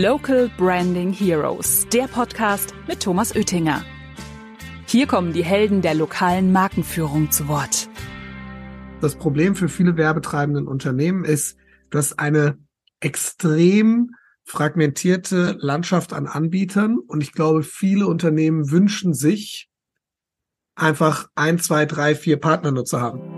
Local Branding Heroes, der Podcast mit Thomas Oettinger. Hier kommen die Helden der lokalen Markenführung zu Wort. Das Problem für viele werbetreibenden Unternehmen ist, dass eine extrem fragmentierte Landschaft an Anbietern und ich glaube, viele Unternehmen wünschen sich einfach ein, zwei, drei, vier Partner nur zu haben.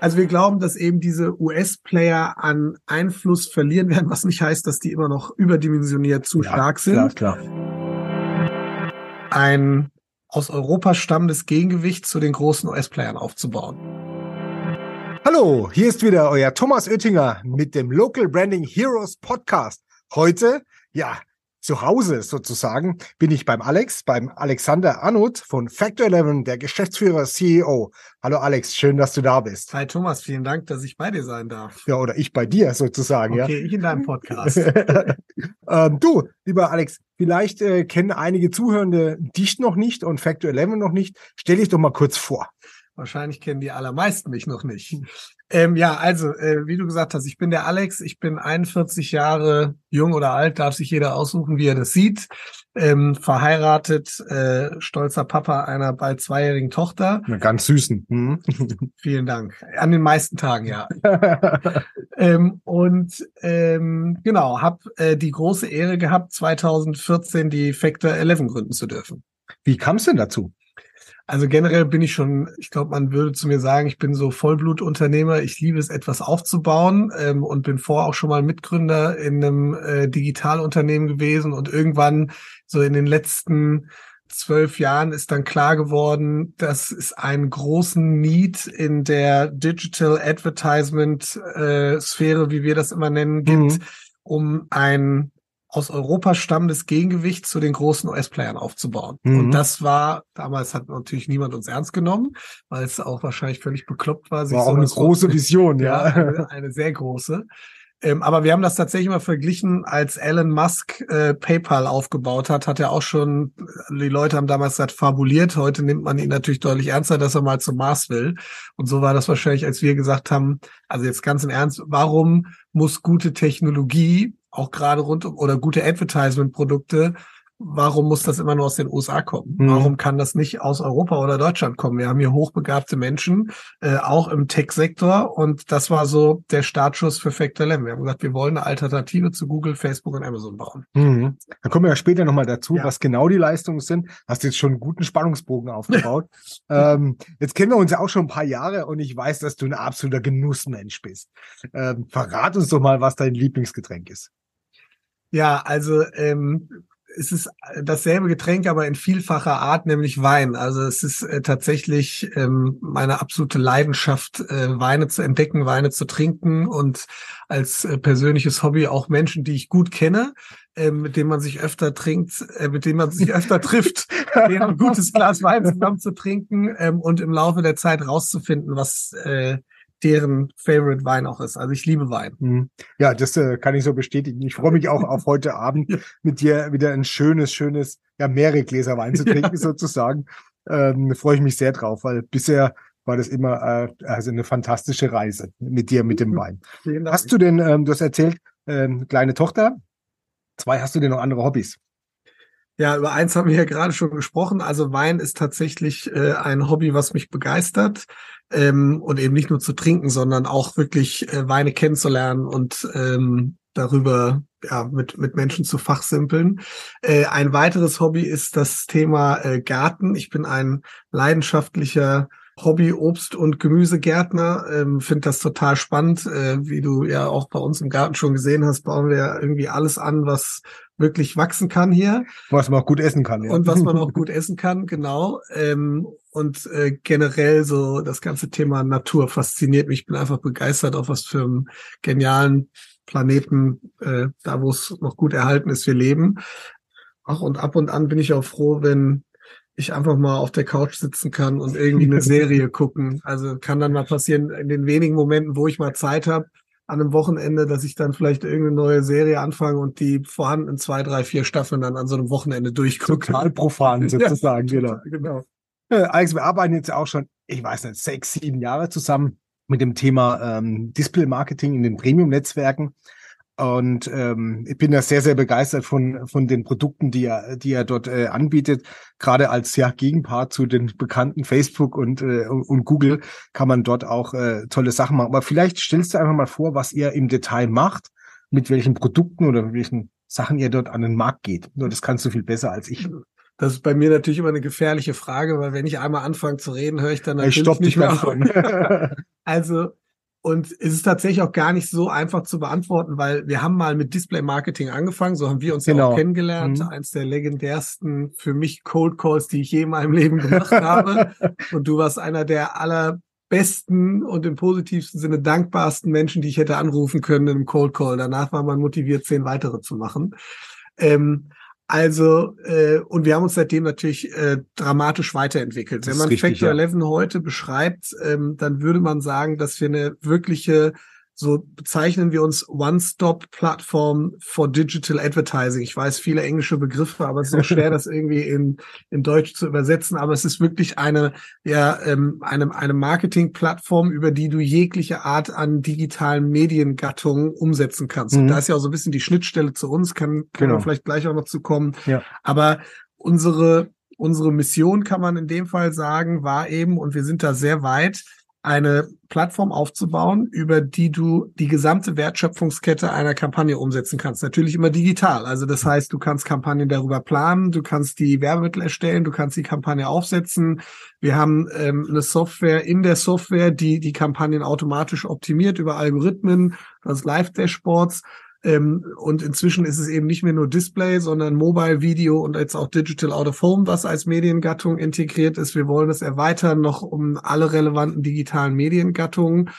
Also wir glauben, dass eben diese US-Player an Einfluss verlieren werden, was nicht heißt, dass die immer noch überdimensioniert zu ja, stark sind. Klar, klar. Ein aus Europa stammendes Gegengewicht zu den großen US-Playern aufzubauen. Hallo, hier ist wieder euer Thomas Oettinger mit dem Local Branding Heroes Podcast. Heute, ja, zu Hause sozusagen bin ich beim Alex, beim Alexander Anut von Factor 11, der Geschäftsführer CEO. Hallo Alex, schön, dass du da bist. Hi Thomas, vielen Dank, dass ich bei dir sein darf. Ja, oder ich bei dir sozusagen. Okay, ja. ich in deinem Podcast. ähm, du, lieber Alex, vielleicht äh, kennen einige Zuhörende dich noch nicht und Factor 11 noch nicht. Stell dich doch mal kurz vor. Wahrscheinlich kennen die allermeisten mich noch nicht. Ähm, ja, also, äh, wie du gesagt hast, ich bin der Alex, ich bin 41 Jahre jung oder alt, darf sich jeder aussuchen, wie er das sieht. Ähm, verheiratet, äh, stolzer Papa einer bald zweijährigen Tochter. Eine ganz süßen. Mhm. Vielen Dank. An den meisten Tagen, ja. ähm, und ähm, genau, habe äh, die große Ehre gehabt, 2014 die Factor 11 gründen zu dürfen. Wie kam es denn dazu? Also generell bin ich schon, ich glaube, man würde zu mir sagen, ich bin so Vollblutunternehmer. Ich liebe es, etwas aufzubauen ähm, und bin vorher auch schon mal Mitgründer in einem äh, Digitalunternehmen gewesen. Und irgendwann, so in den letzten zwölf Jahren, ist dann klar geworden, dass es einen großen Need in der Digital Advertisement äh, Sphäre, wie wir das immer nennen, gibt, mhm. um ein aus Europa stammendes Gegengewicht zu den großen US-Playern aufzubauen. Mhm. Und das war, damals hat natürlich niemand uns ernst genommen, weil es auch wahrscheinlich völlig bekloppt war. War auch eine große Vision, ja. eine, eine, sehr große. Ähm, aber wir haben das tatsächlich mal verglichen, als Elon Musk äh, PayPal aufgebaut hat, hat er auch schon, die Leute haben damals gesagt, fabuliert. Heute nimmt man ihn natürlich deutlich ernster, dass er mal zum Mars will. Und so war das wahrscheinlich, als wir gesagt haben, also jetzt ganz im Ernst, warum muss gute Technologie auch gerade rund um oder gute Advertisement-Produkte, warum muss das immer nur aus den USA kommen? Mhm. Warum kann das nicht aus Europa oder Deutschland kommen? Wir haben hier hochbegabte Menschen, äh, auch im Tech-Sektor. Und das war so der Startschuss für Factor Lem. Wir haben gesagt, wir wollen eine Alternative zu Google, Facebook und Amazon bauen. Mhm. Dann kommen wir ja später nochmal dazu, ja. was genau die Leistungen sind. Hast jetzt schon einen guten Spannungsbogen aufgebaut. ähm, jetzt kennen wir uns ja auch schon ein paar Jahre und ich weiß, dass du ein absoluter Genussmensch bist. Ähm, verrat uns doch mal, was dein Lieblingsgetränk ist. Ja, also ähm, es ist dasselbe Getränk, aber in vielfacher Art, nämlich Wein. Also es ist äh, tatsächlich ähm, meine absolute Leidenschaft, äh, Weine zu entdecken, Weine zu trinken und als äh, persönliches Hobby auch Menschen, die ich gut kenne, äh, mit denen man sich öfter trinkt, äh, mit denen man sich öfter trifft, ein gutes Glas Wein zusammen zu trinken ähm, und im Laufe der Zeit rauszufinden, was äh, deren Favorite Wein auch ist. Also ich liebe Wein. Mhm. Ja, das äh, kann ich so bestätigen. Ich freue mich auch auf heute Abend mit dir wieder ein schönes, schönes, ja, mehrere Gläser Wein zu trinken ja. sozusagen. Ähm, freue ich mich sehr drauf, weil bisher war das immer äh, also eine fantastische Reise mit dir, mit dem Wein. Hast du denn, ähm, du hast erzählt, ähm, kleine Tochter, zwei, hast du denn noch andere Hobbys? Ja, über eins haben wir ja gerade schon gesprochen. Also Wein ist tatsächlich äh, ein Hobby, was mich begeistert. Ähm, und eben nicht nur zu trinken, sondern auch wirklich äh, Weine kennenzulernen und ähm, darüber ja, mit, mit Menschen zu fachsimpeln. Äh, ein weiteres Hobby ist das Thema äh, Garten. Ich bin ein leidenschaftlicher Hobby Obst- und Gemüsegärtner. Ähm, Finde das total spannend. Äh, wie du ja auch bei uns im Garten schon gesehen hast, bauen wir ja irgendwie alles an, was wirklich wachsen kann hier. Was man auch gut essen kann, ja. Und was man auch gut essen kann, genau. Ähm, und äh, generell so das ganze Thema Natur fasziniert mich. Ich bin einfach begeistert, auf was für einem genialen Planeten, äh, da wo es noch gut erhalten ist, wir leben. Ach, und ab und an bin ich auch froh, wenn ich einfach mal auf der Couch sitzen kann und irgendwie eine Serie gucken. Also kann dann mal passieren, in den wenigen Momenten, wo ich mal Zeit habe, an einem Wochenende, dass ich dann vielleicht irgendeine neue Serie anfange und die vorhandenen zwei, drei, vier Staffeln dann an so einem Wochenende durchgucke. Total profan sozusagen, ja, genau. genau. Äh, Alex, wir arbeiten jetzt auch schon, ich weiß nicht, sechs, sieben Jahre zusammen mit dem Thema ähm, Display-Marketing in den Premium-Netzwerken. Und ähm, ich bin da sehr, sehr begeistert von, von den Produkten, die er, die er dort äh, anbietet. Gerade als ja, Gegenpart zu den bekannten Facebook und, äh, und Google kann man dort auch äh, tolle Sachen machen. Aber vielleicht stellst du einfach mal vor, was ihr im Detail macht, mit welchen Produkten oder mit welchen Sachen ihr dort an den Markt geht. Nur das kannst du viel besser als ich. Das ist bei mir natürlich immer eine gefährliche Frage, weil wenn ich einmal anfange zu reden, höre ich dann natürlich ich stopp nicht mehr auf. also und es ist tatsächlich auch gar nicht so einfach zu beantworten, weil wir haben mal mit Display Marketing angefangen, so haben wir uns ja Genau. auch kennengelernt. Mhm. Eins der legendärsten für mich Cold Calls, die ich je in meinem Leben gemacht habe. Und du warst einer der allerbesten und im positivsten Sinne dankbarsten Menschen, die ich hätte anrufen können im Cold Call. Danach war man motiviert, zehn weitere zu machen. Ähm, also, äh, und wir haben uns seitdem natürlich äh, dramatisch weiterentwickelt. Das Wenn man richtig, Factor ja. 11 heute beschreibt, ähm, dann würde man sagen, dass wir eine wirkliche, so bezeichnen wir uns One-Stop-Plattform for Digital Advertising. Ich weiß viele englische Begriffe, aber es ist so schwer, das irgendwie in, in Deutsch zu übersetzen. Aber es ist wirklich eine, ja, ähm, eine, eine Marketing-Plattform, über die du jegliche Art an digitalen Mediengattungen umsetzen kannst. Und Mhm. da ist ja auch so ein bisschen die Schnittstelle zu uns, kann, kann Genau. man vielleicht gleich auch noch zu kommen. Ja. Aber unsere, unsere Mission kann man in dem Fall sagen, war eben, und wir sind da sehr weit, eine Plattform aufzubauen, über die du die gesamte Wertschöpfungskette einer Kampagne umsetzen kannst. Natürlich immer digital. Also das heißt, du kannst Kampagnen darüber planen, du kannst die Werbemittel erstellen, du kannst die Kampagne aufsetzen. Wir haben ähm, eine Software in der Software, die die Kampagnen automatisch optimiert über Algorithmen, das Live-Dashboards. Ähm, und inzwischen ist es eben nicht mehr nur Display, sondern Mobile Video und jetzt auch Digital Out of Home, was als Mediengattung integriert ist. Wir wollen es erweitern noch um alle relevanten digitalen Mediengattungen.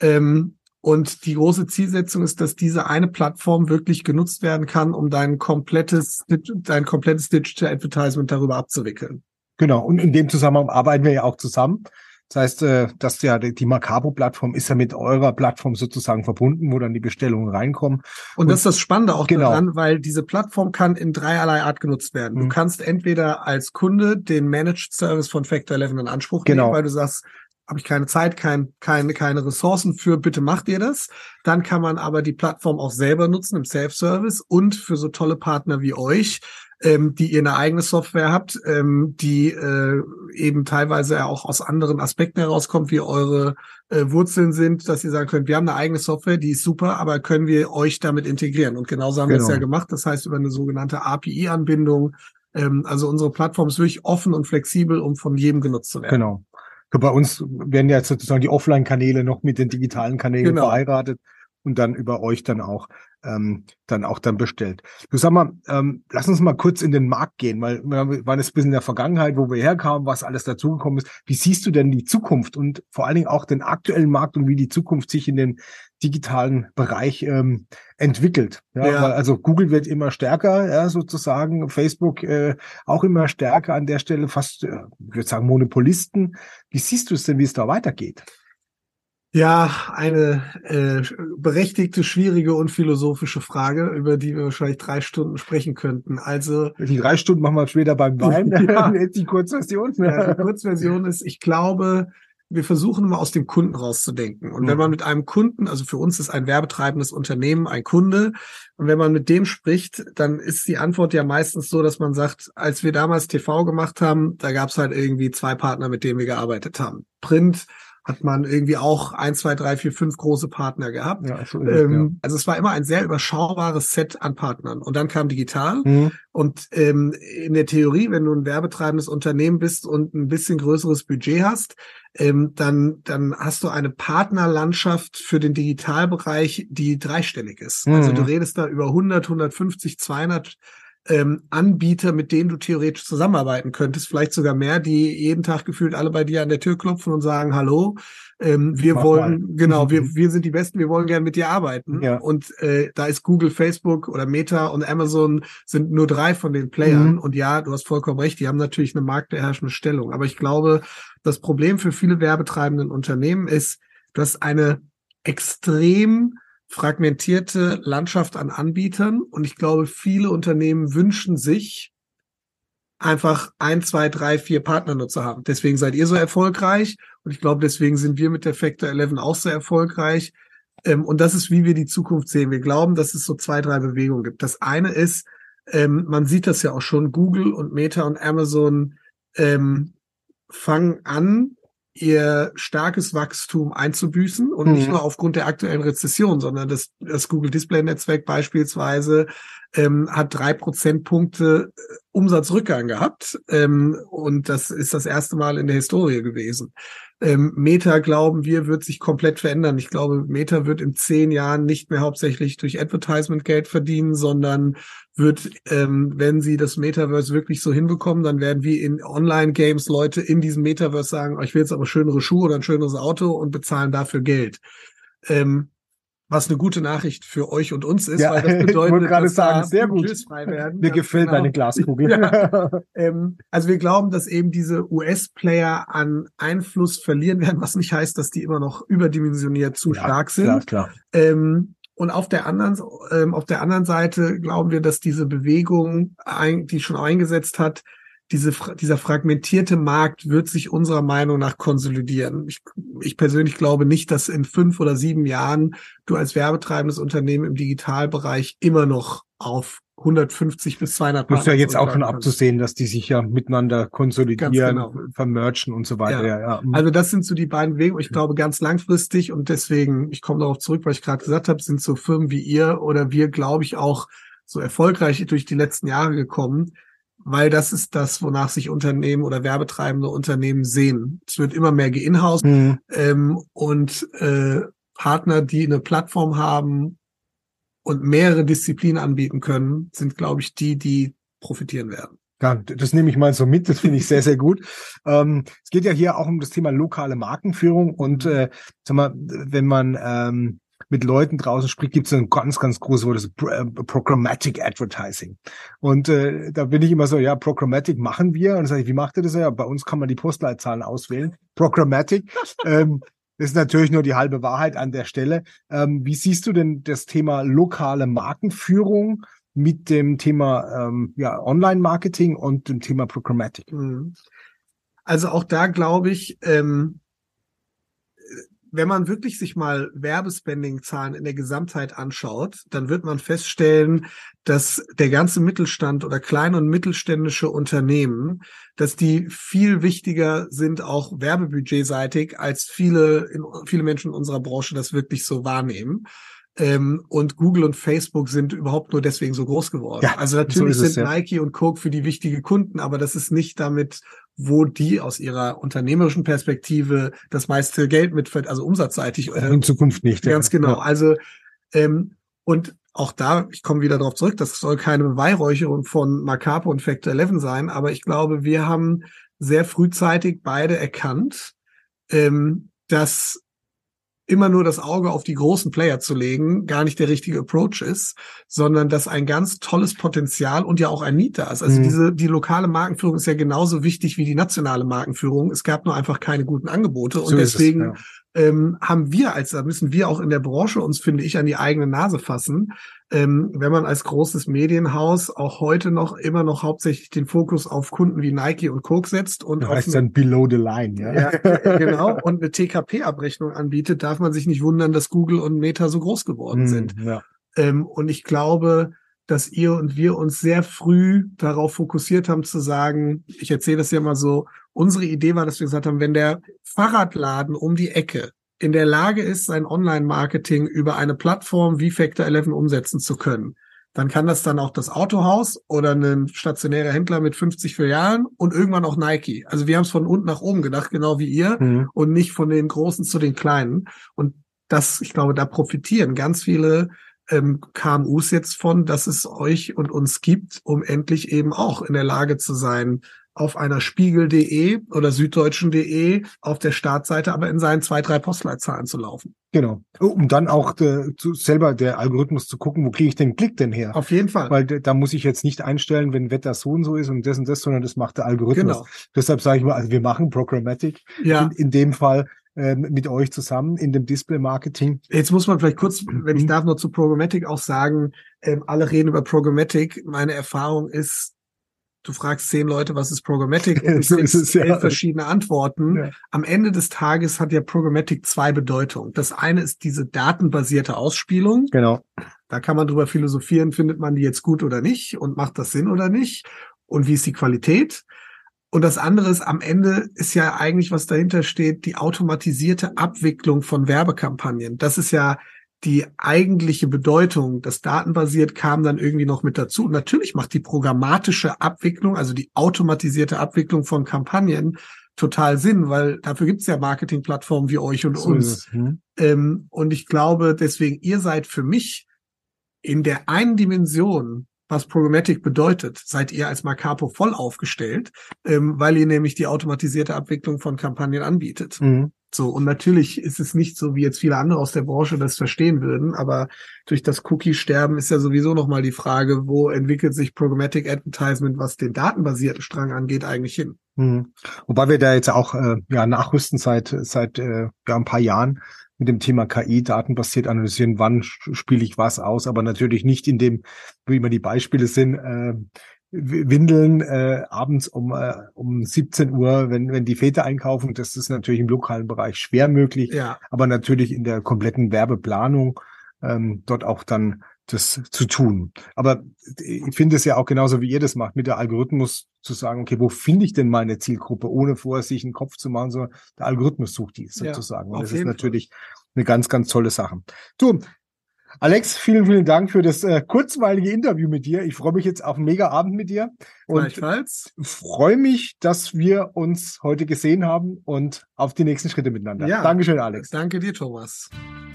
Ähm, und die große Zielsetzung ist, dass diese eine Plattform wirklich genutzt werden kann, um dein komplettes, dein komplettes Digital Advertisement darüber abzuwickeln. Genau, und in dem Zusammenhang arbeiten wir ja auch zusammen. Das heißt, äh, dass ja die Macabo-Plattform ist ja mit eurer Plattform sozusagen verbunden, wo dann die Bestellungen reinkommen. Und, das ist das Spannende auch Genau. daran, weil diese Plattform kann in dreierlei Art genutzt werden. Du Mhm. kannst entweder als Kunde den Managed Service von Factor 11 in Anspruch Genau. nehmen, weil du sagst, habe ich keine Zeit, kein, keine, keine Ressourcen für, bitte macht ihr das. Dann kann man aber die Plattform auch selber nutzen im Self-Service und für so tolle Partner wie euch, ähm, die ihr eine eigene Software habt, ähm, die äh, eben teilweise auch aus anderen Aspekten herauskommt, wie eure äh, Wurzeln sind, dass ihr sagen könnt, wir haben eine eigene Software, die ist super, aber können wir euch damit integrieren? Und genauso haben wir es Genau. ja gemacht. Das heißt, über eine sogenannte API-Anbindung. Ähm, also unsere Plattform ist wirklich offen und flexibel, um von jedem genutzt zu werden. Genau. Bei uns werden ja sozusagen die Offline-Kanäle noch mit den digitalen Kanälen Genau. verheiratet und dann über euch dann auch ähm, dann auch dann bestellt. Du sag mal, ähm, lass uns mal kurz in den Markt gehen, weil wir waren jetzt ein bisschen in der Vergangenheit, wo wir herkamen, was alles dazugekommen ist. Wie siehst du denn die Zukunft und vor allen Dingen auch den aktuellen Markt und wie die Zukunft sich in den digitalen Bereich ähm, entwickelt? Ja, Ja. Weil also Google wird immer stärker, ja, sozusagen, Facebook äh, auch immer stärker an der Stelle, fast, äh, ich würde sagen, Monopolisten. Wie siehst du es denn, wie es da weitergeht? Ja, eine äh, berechtigte, schwierige und philosophische Frage, über die wir wahrscheinlich drei Stunden sprechen könnten. Also Die drei Stunden machen wir später beim Wein. Ja. Jetzt die Kurzversion. Ja, die Kurzversion ist, ich glaube, wir versuchen immer aus dem Kunden rauszudenken. Und wenn Mhm. man mit einem Kunden, also für uns ist ein werbetreibendes Unternehmen ein Kunde, und wenn man mit dem spricht, dann ist die Antwort ja meistens so, dass man sagt, als wir damals TV gemacht haben, da gab es halt irgendwie zwei Partner, mit denen wir gearbeitet haben. Print hat man irgendwie auch ein, zwei, drei, vier, fünf große Partner gehabt. Ja, so ist es, Ähm, Also es war immer ein sehr überschaubares Set an Partnern. Und dann kam digital. ja. Mhm. Und ähm, in der Theorie, wenn du ein werbetreibendes Unternehmen bist und ein bisschen größeres Budget hast, ähm, dann, dann hast du eine Partnerlandschaft für den Digitalbereich, die dreistellig ist. Also Mhm. du redest da über 100, 150, 200 ähm, Anbieter, mit denen du theoretisch zusammenarbeiten könntest, vielleicht sogar mehr, die jeden Tag gefühlt alle bei dir an der Tür klopfen und sagen, hallo, ähm, wir Mach wollen, mal. genau, wir, wir sind die Besten, wir wollen gern mit dir arbeiten. Ja. Und äh, da ist Google, Facebook oder Meta und Amazon sind nur drei von den Playern. Mhm. Und ja, du hast vollkommen recht, die haben natürlich eine marktbeherrschende Stellung. Aber ich glaube, das Problem für viele werbetreibenden Unternehmen ist, du hast eine extrem fragmentierte Landschaft an Anbietern. Und ich glaube, viele Unternehmen wünschen sich, einfach ein, zwei, drei, vier Partner nur zu haben. Deswegen seid ihr so erfolgreich. Und ich glaube, deswegen sind wir mit der Factor 11 auch so erfolgreich, Ähm, und das ist, wie wir die Zukunft sehen. Wir glauben, dass es so zwei, drei Bewegungen gibt. Das eine ist, ähm, man sieht das ja auch schon, Google und Meta und Amazon ähm, fangen an, ihr starkes Wachstum einzubüßen und mhm. nicht nur aufgrund der aktuellen Rezession, sondern das, das Google Display Netzwerk beispielsweise ähm, hat drei Prozentpunkte äh, Umsatzrückgang gehabt ähm, und das ist das erste Mal in der Historie gewesen. Ähm, Meta, glauben wir, wird sich komplett verändern. Ich glaube, Meta wird in zehn Jahren nicht mehr hauptsächlich durch Advertisement Geld verdienen, sondern wird, ähm, wenn sie das Metaverse wirklich so hinbekommen, dann werden wie in Online-Games Leute in diesem Metaverse sagen, oh, ich will jetzt aber schönere Schuhe oder ein schöneres Auto und bezahlen dafür Geld. Ähm, was eine gute Nachricht für euch und uns ist, ja, weil das bedeutet, ich gerade sagen, da sehr gut. frei werden. Mir gefällt genau. deine Glaskugel. ja. ähm, also wir glauben, dass eben diese US-Player an Einfluss verlieren werden, was nicht heißt, dass die immer noch überdimensioniert zu ja, stark sind. Klar, klar. Ähm, und auf der anderen, ähm, auf der anderen Seite glauben wir, dass diese Bewegung, ein, die schon eingesetzt hat, diese, dieser fragmentierte Markt wird sich unserer Meinung nach konsolidieren. Ich, ich persönlich glaube nicht, dass in fünf oder sieben Jahren du als werbetreibendes Unternehmen im Digitalbereich immer noch auf 150 bis 200 Partner. Ist ja jetzt auch schon abzusehen, dass die sich ja miteinander konsolidieren, genau. vermerchen und so weiter. Ja. Ja, ja. Mhm. Also das sind so die beiden Bewegungen. Ich glaube ganz langfristig und deswegen, ich komme darauf zurück, was ich gerade gesagt habe, sind so Firmen wie ihr oder wir, glaube ich, auch so erfolgreich durch die letzten Jahre gekommen, weil das ist das, wonach sich Unternehmen oder werbetreibende Unternehmen sehen. Es wird immer mehr geinhouse mhm. ähm, und äh, Partner, die eine Plattform haben und mehrere Disziplinen anbieten können, sind, glaube ich, die, die profitieren werden. Ja, das nehme ich mal so mit, das finde ich sehr, sehr gut. Ähm, es geht ja hier auch um das Thema lokale Markenführung und äh, sag mal, wenn man ähm, mit Leuten draußen spricht, gibt es ein ganz, ganz großes Wort, das ist äh, Programmatic Advertising. Und äh, da bin ich immer so, ja, Programmatic machen wir. Und dann sage ich, wie macht ihr das? Ja, bei uns kann man die Postleitzahlen auswählen. Programmatic. ähm, das ist natürlich nur die halbe Wahrheit an der Stelle. Ähm, wie siehst du denn das Thema lokale Markenführung mit dem Thema ähm, ja, Online-Marketing und dem Thema Programmatic? Mhm. Also auch da glaube ich, ähm, wenn man wirklich sich mal Werbespending-Zahlen in der Gesamtheit anschaut, dann wird man feststellen, dass der ganze Mittelstand oder kleine und mittelständische Unternehmen, dass die viel wichtiger sind, auch werbebudgetseitig, als viele, viele Menschen in unserer Branche das wirklich so wahrnehmen. Ähm, und Google und Facebook sind überhaupt nur deswegen so groß geworden. Ja, also natürlich so es, sind ja. Nike und Coke für die wichtige Kunden, aber das ist nicht damit wo die aus ihrer unternehmerischen Perspektive das meiste Geld mit, also umsatzseitig. Äh, In Zukunft nicht. Ganz ja. genau. Also ähm, und auch da, ich komme wieder darauf zurück, das soll keine Beweihräucherung von Macapo und Factor 11 sein, aber ich glaube, wir haben sehr frühzeitig beide erkannt, ähm, dass immer nur das Auge auf die großen Player zu legen, gar nicht der richtige Approach ist, sondern dass ein ganz tolles Potenzial und ja auch ein Need da ist. Also mhm. diese, die lokale Markenführung ist ja genauso wichtig wie die nationale Markenführung. Es gab nur einfach keine guten Angebote und so deswegen es, ja ähm, haben wir als, da müssen wir auch in der Branche uns, finde ich, an die eigene Nase fassen. Ähm, wenn man als großes Medienhaus auch heute noch immer noch hauptsächlich den Fokus auf Kunden wie Nike und Coke setzt und das heißt dann below the line, ja. ja genau, und eine TKP-Abrechnung anbietet, darf man sich nicht wundern, dass Google und Meta so groß geworden hm, sind. Ja. Ähm, und ich glaube, dass ihr und wir uns sehr früh darauf fokussiert haben zu sagen, ich erzähle das ja mal so, unsere Idee war, dass wir gesagt haben, wenn der Fahrradladen um die Ecke in der Lage ist, sein Online-Marketing über eine Plattform wie Factor 11 umsetzen zu können, dann kann das dann auch das Autohaus oder ein stationärer Händler mit 50 Filialen und irgendwann auch Nike. Also wir haben es von unten nach oben gedacht, genau wie ihr, mhm. und nicht von den Großen zu den Kleinen. Und das, ich glaube, da profitieren ganz viele ähm, KMUs jetzt von, dass es euch und uns gibt, um endlich eben auch in der Lage zu sein, auf einer Spiegel.de oder Süddeutschen.de auf der Startseite aber in seinen zwei, drei Postleitzahlen zu laufen. Genau. Um dann auch de, zu, selber der Algorithmus zu gucken, wo kriege ich den Klick denn her? Auf jeden Fall. Weil da muss ich jetzt nicht einstellen, wenn Wetter so und so ist und das und das, sondern das macht der Algorithmus. Genau. Deshalb sage ich mal, also wir machen Programmatic ja. in, in dem Fall ähm, mit euch zusammen in dem Display-Marketing. Jetzt muss man vielleicht kurz, wenn ich mhm. darf, nur zu Programmatic auch sagen, ähm, alle reden über Programmatic. Meine Erfahrung ist, du fragst zehn Leute, was ist Programmatic und So ist es, ja. verschiedene Antworten. Ja. Am Ende des Tages hat ja Programmatic zwei Bedeutungen. Das eine ist diese datenbasierte Ausspielung. Genau. Da kann man drüber philosophieren, findet man die jetzt gut oder nicht und macht das Sinn oder nicht und wie ist die Qualität. Und das andere ist, am Ende ist ja eigentlich, was dahinter steht, die automatisierte Abwicklung von Werbekampagnen. Das ist ja die eigentliche Bedeutung. Das datenbasiert kam dann irgendwie noch mit dazu. Und natürlich macht die programmatische Abwicklung, also die automatisierte Abwicklung von Kampagnen total Sinn, weil dafür gibt es ja Marketingplattformen wie euch und So uns. Hm. Ähm, und ich glaube, deswegen, ihr seid für mich in der einen Dimension, was Programmatic bedeutet, seid ihr als Macapo voll aufgestellt, ähm, weil ihr nämlich die automatisierte Abwicklung von Kampagnen anbietet. Mhm. So, und natürlich ist es nicht so, wie jetzt viele andere aus der Branche das verstehen würden, aber durch das Cookie-Sterben ist ja sowieso nochmal die Frage, wo entwickelt sich Programmatic Advertisement, was den datenbasierten Strang angeht, eigentlich hin? Mhm. Wobei wir da jetzt auch äh, ja, nachrüsten seit, seit äh, ja, ein paar Jahren mit dem Thema KI, datenbasiert analysieren, wann spiele ich was aus, aber natürlich nicht in dem, wie immer die Beispiele sind, äh, Windeln äh, abends um, äh, um 17 Uhr, wenn, wenn die Väter einkaufen, das ist natürlich im lokalen Bereich schwer möglich, Ja, aber natürlich in der kompletten Werbeplanung ähm, dort auch dann das zu tun. Aber ich finde es ja auch genauso, wie ihr das macht, mit der Algorithmus zu sagen, okay, wo finde ich denn meine Zielgruppe, ohne vorher sich einen Kopf zu machen, sondern der Algorithmus sucht die Ja, sozusagen. Und auf das ist natürlich eine ganz, ganz tolle Sache. Du, Alex, vielen, vielen Dank für das äh, kurzweilige Interview mit dir. Ich freue mich jetzt auf einen mega Abend mit dir und gleichfalls. freue mich, dass wir uns heute gesehen haben und auf die nächsten Schritte miteinander. Ja. Dankeschön, Alex. Danke dir, Thomas.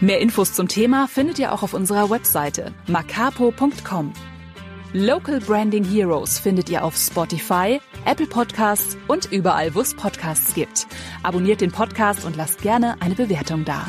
Mehr Infos zum Thema findet ihr auch auf unserer Webseite macapo.com. Local Branding Heroes findet ihr auf Spotify, Apple Podcasts und überall, wo es Podcasts gibt. Abonniert den Podcast und lasst gerne eine Bewertung da.